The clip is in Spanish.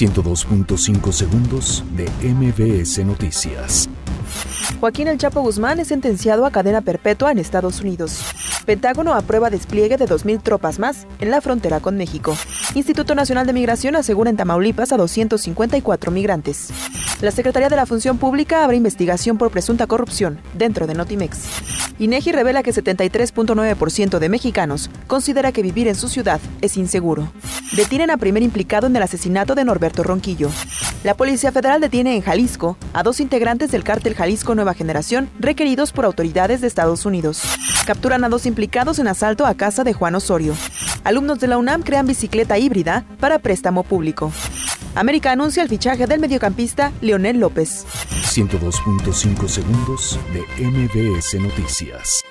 102.5 segundos de MBS Noticias. Joaquín El Chapo Guzmán es sentenciado a cadena perpetua en Estados Unidos. Pentágono aprueba despliegue de 2.000 tropas más en la frontera con México. Instituto Nacional de Migración asegura en Tamaulipas a 254 migrantes. La Secretaría de la Función Pública abre investigación por presunta corrupción dentro de Notimex. INEGI revela que 73.9% de mexicanos considera que vivir en su ciudad es inseguro. Detienen a primer implicado en el asesinato de Norberto Ronquillo. La Policía Federal detiene en Jalisco a dos integrantes del cártel Jalisco Nueva Generación requeridos por autoridades de Estados Unidos. Capturan a dos implicados en asalto a casa de Juan Osorio. Alumnos de la UNAM crean bicicleta híbrida para préstamo público. América anuncia el fichaje del mediocampista Leonel López. 102.5 segundos de MBS Noticias.